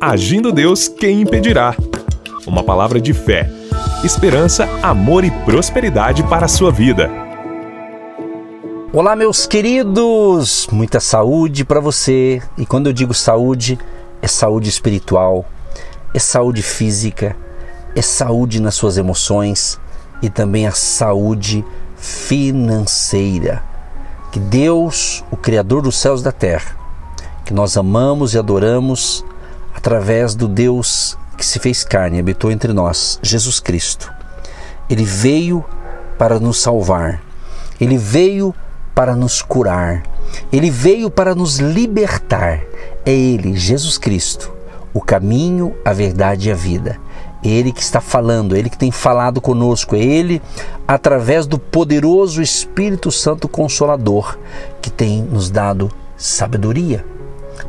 Agindo Deus, quem impedirá? Uma palavra de fé, esperança, amor e prosperidade para a sua vida. Olá, meus queridos! Muita saúde para você. E quando eu digo saúde, é saúde espiritual, é saúde física, é saúde nas suas emoções e também a saúde financeira. Que Deus, o Criador dos céus e da terra, que nós amamos e adoramos através do Deus que se fez carne habitou entre nós, Jesus Cristo. Ele veio para nos salvar, ele veio para nos curar, ele veio para nos libertar. É Ele, Jesus Cristo, o caminho, a verdade e a vida. É Ele que está falando, é Ele que tem falado conosco, é Ele, através do poderoso Espírito Santo Consolador, que tem nos dado sabedoria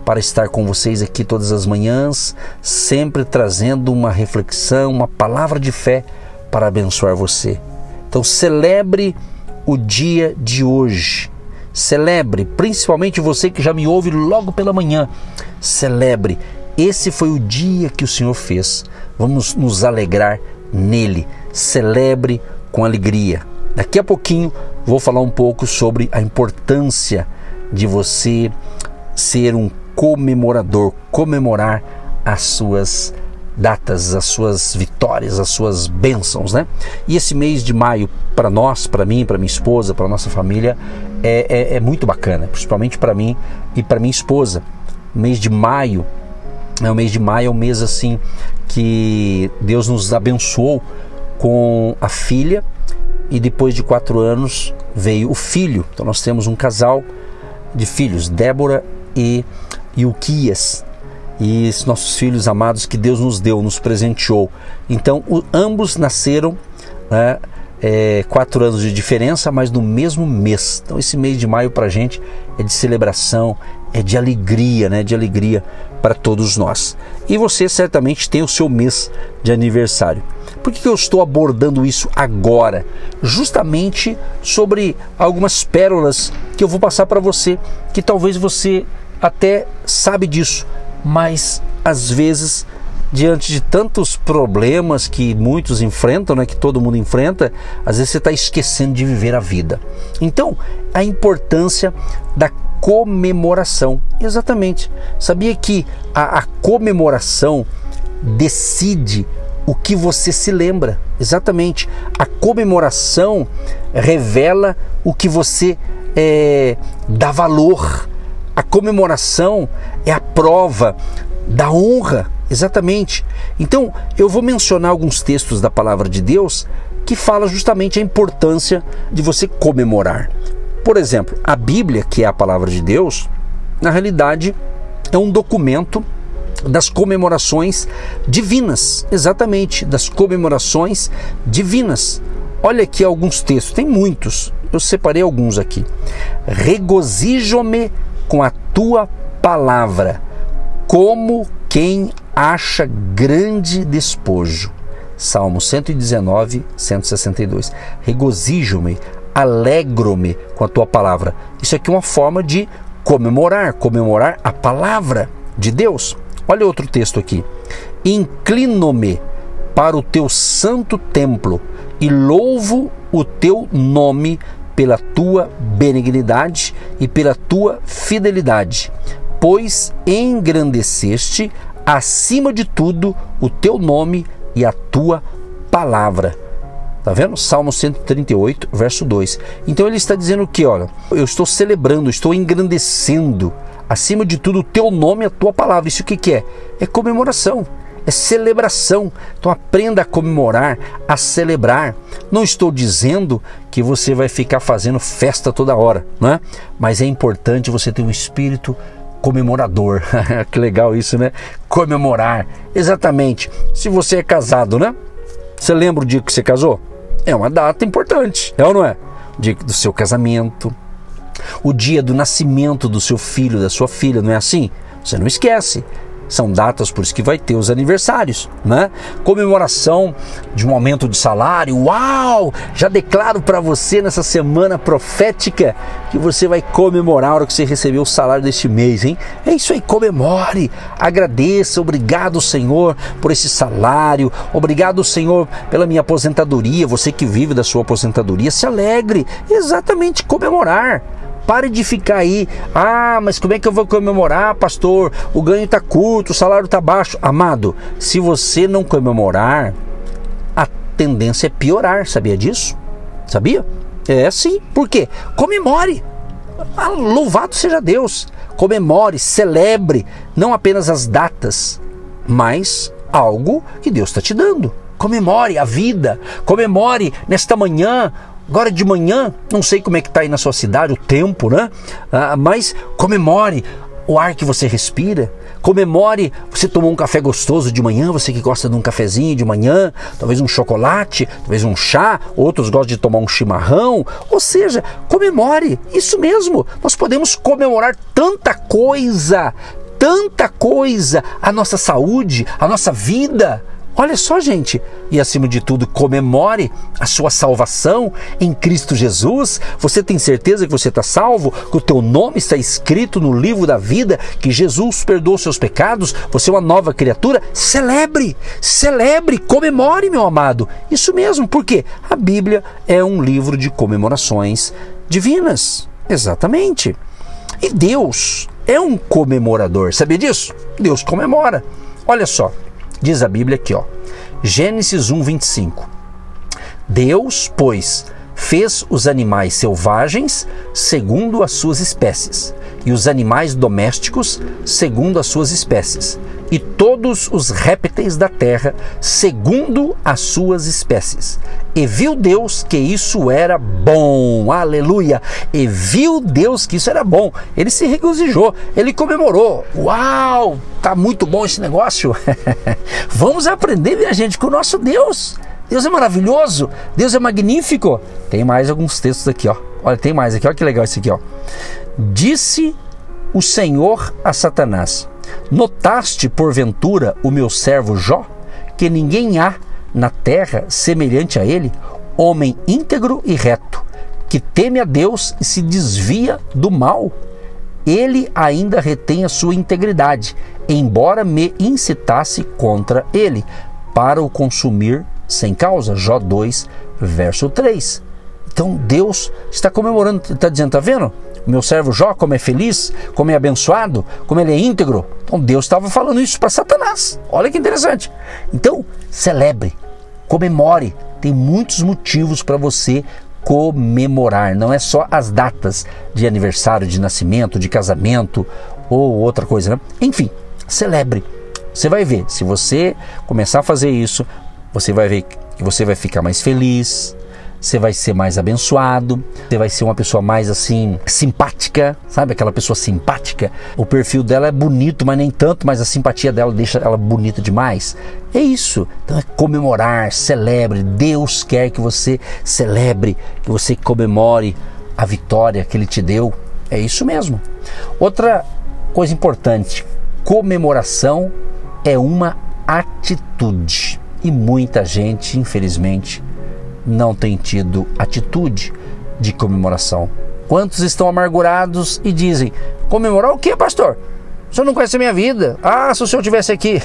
para estar com vocês aqui todas as manhãs, sempre trazendo uma reflexão, uma palavra de fé para abençoar você. Então celebre o dia de hoje. Celebre, principalmente você que já me ouve logo pela manhã. Celebre. Esse foi o dia que o Senhor fez. Vamos nos alegrar nele. Celebre com alegria. Daqui a pouquinho vou falar um pouco sobre a importância de você ser um comemorador, comemorar as suas datas, as suas vitórias, as suas bênçãos, né? E esse mês de maio, para nós, para mim, para minha esposa, para nossa família, é, é, é muito bacana, principalmente para mim e para minha esposa. O mês de maio, é o mês de maio é um mês assim que Deus nos abençoou com a filha e depois de quatro anos veio o filho. Então nós temos um casal de filhos, Débora e Ilquias, e esses nossos filhos amados que Deus nos deu, nos presenteou. Então, o, ambos nasceram né, é, quatro anos de diferença, mas no mesmo mês. Então, esse mês de maio para a gente é de celebração, é de alegria, né? De alegria para todos nós. E você certamente tem o seu mês de aniversário. Por que eu estou abordando isso agora? Justamente sobre algumas pérolas que eu vou passar para você, que talvez você até sabe disso, mas às vezes diante de tantos problemas que muitos enfrentam, né, que todo mundo enfrenta, às vezes você está esquecendo de viver a vida. Então, a importância da comemoração. Exatamente. Sabia que a, a comemoração decide o que você se lembra. Exatamente. A comemoração revela o que você é, dá valor a comemoração é a prova da honra, exatamente. Então, eu vou mencionar alguns textos da palavra de Deus que fala justamente a importância de você comemorar. Por exemplo, a Bíblia, que é a palavra de Deus, na realidade é um documento das comemorações divinas, exatamente, das comemorações divinas. Olha aqui alguns textos, tem muitos, eu separei alguns aqui. Regozijo-me com a tua palavra, como quem acha grande despojo. Salmo 119, 162. Regozijo-me, alegro-me com a tua palavra. Isso aqui é uma forma de comemorar, comemorar a palavra de Deus. Olha outro texto aqui. Inclino-me para o teu santo templo e louvo o teu nome pela tua benignidade e pela tua fidelidade, pois engrandeceste acima de tudo o teu nome e a tua palavra. Tá vendo? Salmo 138, verso 2. Então ele está dizendo que, olha, eu estou celebrando, estou engrandecendo acima de tudo o teu nome e a tua palavra. Isso o que, que é? É comemoração é celebração. Então aprenda a comemorar, a celebrar. Não estou dizendo que você vai ficar fazendo festa toda hora, né? Mas é importante você ter um espírito comemorador. que legal isso, né? Comemorar. Exatamente. Se você é casado, né? Você lembra o dia que você casou? É uma data importante, é ou não é? O dia do seu casamento, o dia do nascimento do seu filho, da sua filha, não é assim? Você não esquece São datas por isso que vai ter os aniversários, né? Comemoração de um aumento de salário. Uau! Já declaro para você nessa semana profética que você vai comemorar a hora que você recebeu o salário deste mês, hein? É isso aí, comemore, agradeça, obrigado, Senhor, por esse salário. Obrigado, Senhor, pela minha aposentadoria. Você que vive da sua aposentadoria, se alegre. Exatamente, comemorar. Pare de ficar aí, ah, mas como é que eu vou comemorar, pastor? O ganho está curto, o salário está baixo. Amado, se você não comemorar, a tendência é piorar, sabia disso? Sabia? É sim. Por quê? Comemore. Ah, louvado seja Deus. Comemore, celebre não apenas as datas, mas algo que Deus está te dando. Comemore a vida, comemore nesta manhã Agora de manhã, não sei como é que está aí na sua cidade, o tempo, né? Ah, mas comemore o ar que você respira. Comemore, você tomou um café gostoso de manhã, você que gosta de um cafezinho de manhã, talvez um chocolate, talvez um chá, outros gostam de tomar um chimarrão. Ou seja, comemore, isso mesmo. Nós podemos comemorar tanta coisa, tanta coisa, a nossa saúde, a nossa vida. Olha só, gente, e acima de tudo, comemore a sua salvação em Cristo Jesus. Você tem certeza que você está salvo, que o teu nome está escrito no livro da vida, que Jesus perdoou seus pecados, você é uma nova criatura? Celebre, celebre, comemore, meu amado. Isso mesmo, porque a Bíblia é um livro de comemorações divinas. Exatamente. E Deus é um comemorador, sabia disso? Deus comemora. Olha só, Diz a Bíblia aqui, ó. Gênesis 1, 25. Deus, pois, fez os animais selvagens segundo as suas espécies, e os animais domésticos segundo as suas espécies, e todos os répteis da terra segundo as suas espécies. E viu Deus que isso era bom. Aleluia! E viu Deus que isso era bom. Ele se regozijou, ele comemorou. Uau! Tá muito bom esse negócio. Vamos aprender, minha gente, com o nosso Deus. Deus é maravilhoso, Deus é magnífico. Tem mais alguns textos aqui, ó. Olha, tem mais aqui, olha que legal esse aqui, ó. Disse o Senhor a Satanás: Notaste, porventura, o meu servo Jó, que ninguém há na terra semelhante a ele, homem íntegro e reto, que teme a Deus e se desvia do mal. Ele ainda retém a sua integridade, embora me incitasse contra ele, para o consumir sem causa. Jó 2, verso 3. Então Deus está comemorando, está dizendo, está vendo? Meu servo Jó, como é feliz, como é abençoado, como ele é íntegro. Então Deus estava falando isso para Satanás. Olha que interessante. Então, celebre, comemore. Tem muitos motivos para você comemorar. Não é só as datas de aniversário, de nascimento, de casamento ou outra coisa. Né? Enfim, celebre. Você vai ver. Se você começar a fazer isso, você vai ver que você vai ficar mais feliz, você vai ser mais abençoado, você vai ser uma pessoa mais assim simpática, sabe? Aquela pessoa simpática. O perfil dela é bonito, mas nem tanto, mas a simpatia dela deixa ela bonita demais. É isso. Então é comemorar, celebre. Deus quer que você celebre, que você comemore a vitória que ele te deu. É isso mesmo. Outra coisa importante, comemoração é uma atitude. E muita gente, infelizmente, não tem tido atitude de comemoração. Quantos estão amargurados e dizem: comemorar o que, pastor? O senhor não conhece a minha vida. Ah, se o senhor tivesse aqui.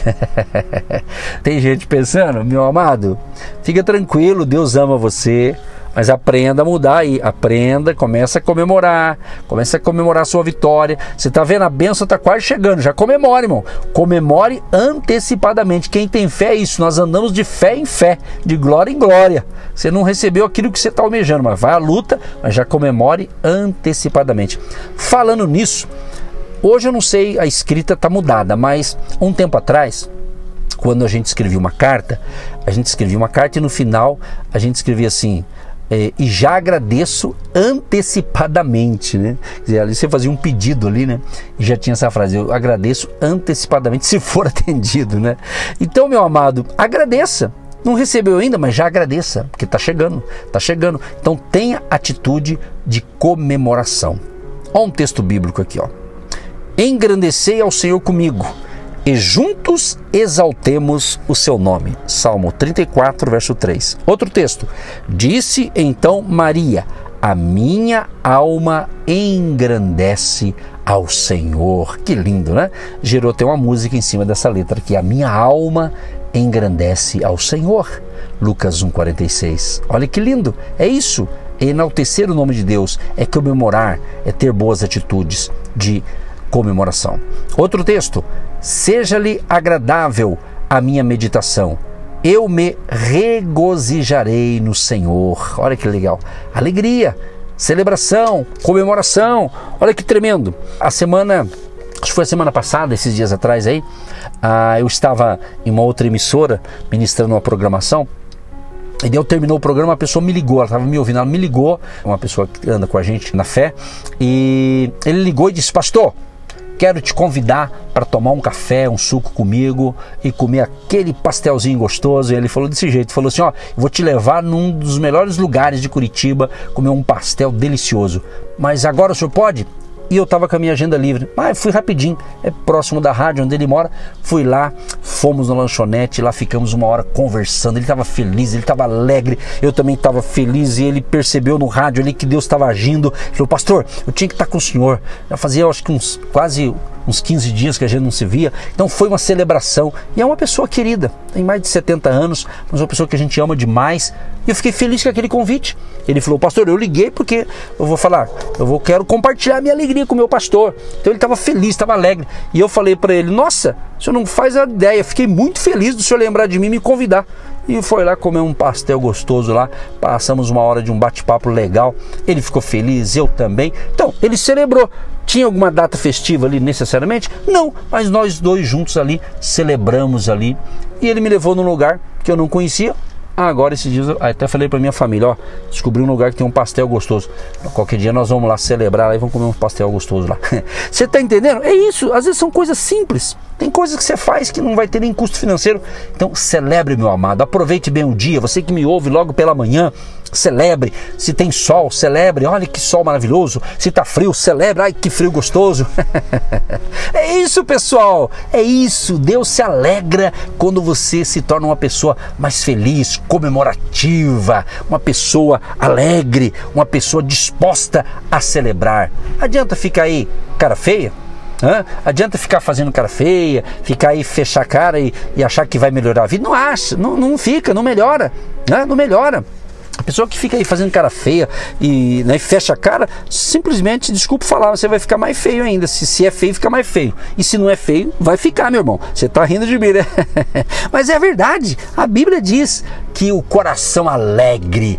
tem gente pensando, meu amado, fica tranquilo, Deus ama você. Mas aprenda a mudar aí, aprenda, começa a comemorar, começa a comemorar a sua vitória. Você está vendo a benção está quase chegando, já comemore, irmão. Comemore antecipadamente. Quem tem fé é isso, nós andamos de fé em fé, de glória em glória. Você não recebeu aquilo que você está almejando, mas vai à luta, mas já comemore antecipadamente. Falando nisso, hoje eu não sei, a escrita está mudada, mas um tempo atrás, quando a gente escrevia uma carta, a gente escrevia uma carta e no final a gente escrevia assim: é, e já agradeço antecipadamente, né? Quer dizer, ali você fazia um pedido ali, né? E já tinha essa frase, eu agradeço antecipadamente se for atendido, né? Então, meu amado, agradeça. Não recebeu ainda, mas já agradeça, porque está chegando, está chegando. Então tenha atitude de comemoração. Olha um texto bíblico aqui, ó. Engrandecei ao Senhor comigo e juntos exaltemos o seu nome. Salmo 34, verso 3. Outro texto. Disse então Maria: A minha alma engrandece ao Senhor. Que lindo, né? Gerou até uma música em cima dessa letra aqui. A minha alma engrandece ao Senhor. Lucas 1,46. Olha que lindo! É isso. É enaltecer o nome de Deus, é comemorar, é ter boas atitudes de comemoração. Outro texto: Seja-lhe agradável a minha meditação. Eu me regozijarei no Senhor. Olha que legal. Alegria, celebração, comemoração. Olha que tremendo. A semana, acho que foi a semana passada, esses dias atrás aí, ah, eu estava em uma outra emissora ministrando uma programação e daí eu terminou o programa, a pessoa me ligou, ela estava me ouvindo, ela me ligou, uma pessoa que anda com a gente na fé, e ele ligou e disse: Pastor, quero te convidar para tomar um café, um suco comigo e comer aquele pastelzinho gostoso. E ele falou desse jeito: falou assim, ó, vou te levar num dos melhores lugares de Curitiba, comer um pastel delicioso. Mas agora o senhor pode? E eu estava com a minha agenda livre. Mas fui rapidinho, é próximo da rádio onde ele mora. Fui lá, fomos na lanchonete, lá ficamos uma hora conversando. Ele estava feliz, ele estava alegre, eu também estava feliz e ele percebeu no rádio ali que Deus estava agindo. Ele falou, pastor, eu tinha que estar com o senhor. Já fazia, acho que uns quase uns 15 dias que a gente não se via. Então foi uma celebração. E é uma pessoa querida, tem mais de 70 anos, mas uma pessoa que a gente ama demais. E eu fiquei feliz com aquele convite. Ele falou, pastor, eu liguei porque eu vou falar, eu vou quero compartilhar minha alegria com o meu pastor. Então ele estava feliz, estava alegre. E eu falei para ele, nossa, o senhor não faz a ideia. Fiquei muito feliz do senhor lembrar de mim e me convidar e foi lá comer um pastel gostoso lá. Passamos uma hora de um bate-papo legal. Ele ficou feliz, eu também. Então, ele celebrou. Tinha alguma data festiva ali necessariamente? Não, mas nós dois juntos ali celebramos ali. E ele me levou num lugar que eu não conhecia, ah, agora esses dias eu até falei para minha família, ó, descobri um lugar que tem um pastel gostoso. Qualquer dia nós vamos lá celebrar lá e vamos comer um pastel gostoso lá. Você tá entendendo? É isso, às vezes são coisas simples. Tem coisas que você faz que não vai ter nem custo financeiro. Então celebre, meu amado. Aproveite bem o dia. Você que me ouve logo pela manhã, celebre. Se tem sol, celebre. Olha que sol maravilhoso. Se tá frio, celebre. Ai, que frio gostoso. é isso, pessoal. É isso. Deus se alegra quando você se torna uma pessoa mais feliz, comemorativa, uma pessoa alegre, uma pessoa disposta a celebrar. Adianta ficar aí cara feia? Hã? Adianta ficar fazendo cara feia, ficar aí fechar a cara e, e achar que vai melhorar a vida? Não acha, não, não fica, não melhora, né? não melhora. A pessoa que fica aí fazendo cara feia e né, fecha a cara, simplesmente, desculpa falar, você vai ficar mais feio ainda. Se, se é feio, fica mais feio. E se não é feio, vai ficar, meu irmão. Você está rindo de mim, né? Mas é verdade. A Bíblia diz que o coração alegre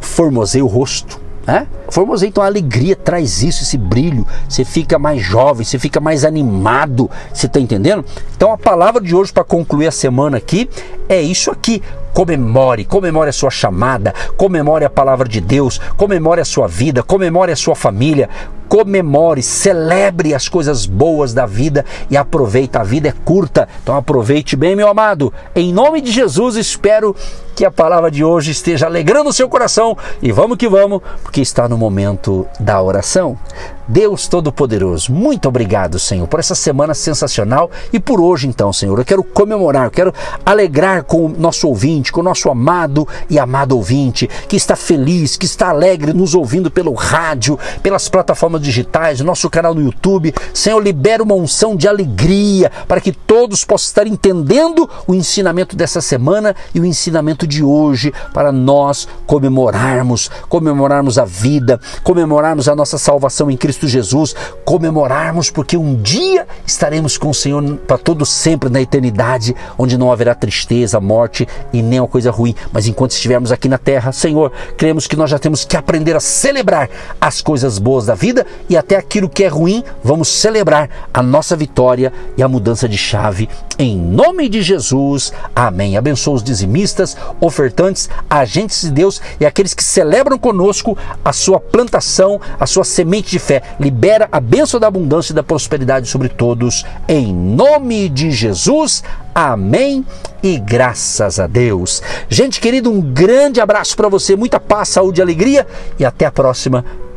formoseia o rosto. Né? Formoseia, então a alegria traz isso, esse brilho. Você fica mais jovem, você fica mais animado. Você está entendendo? Então a palavra de hoje para concluir a semana aqui é isso aqui. Comemore, comemore a sua chamada, comemore a palavra de Deus, comemore a sua vida, comemore a sua família, comemore, celebre as coisas boas da vida e aproveite. A vida é curta, então aproveite bem, meu amado. Em nome de Jesus, espero que a palavra de hoje esteja alegrando o seu coração e vamos que vamos, porque está no momento da oração. Deus Todo-Poderoso, muito obrigado, Senhor, por essa semana sensacional e por hoje, então, Senhor. Eu quero comemorar, eu quero alegrar com o nosso ouvinte, com o nosso amado e amado ouvinte, que está feliz, que está alegre nos ouvindo pelo rádio, pelas plataformas digitais, no nosso canal no YouTube. Senhor, libera uma unção de alegria para que todos possam estar entendendo o ensinamento dessa semana e o ensinamento de hoje para nós comemorarmos, comemorarmos a vida, comemorarmos a nossa salvação em Cristo Jesus, comemorarmos, porque um dia estaremos com o Senhor para todo sempre na eternidade, onde não haverá tristeza, morte e nem uma coisa ruim. Mas enquanto estivermos aqui na terra, Senhor, cremos que nós já temos que aprender a celebrar as coisas boas da vida e até aquilo que é ruim, vamos celebrar a nossa vitória e a mudança de chave. Em nome de Jesus, amém. Abençoa os dizimistas, ofertantes, agentes de Deus e aqueles que celebram conosco a sua plantação, a sua semente de fé libera a bênção da abundância e da prosperidade sobre todos. Em nome de Jesus. Amém e graças a Deus. Gente querida, um grande abraço para você, muita paz, saúde e alegria e até a próxima,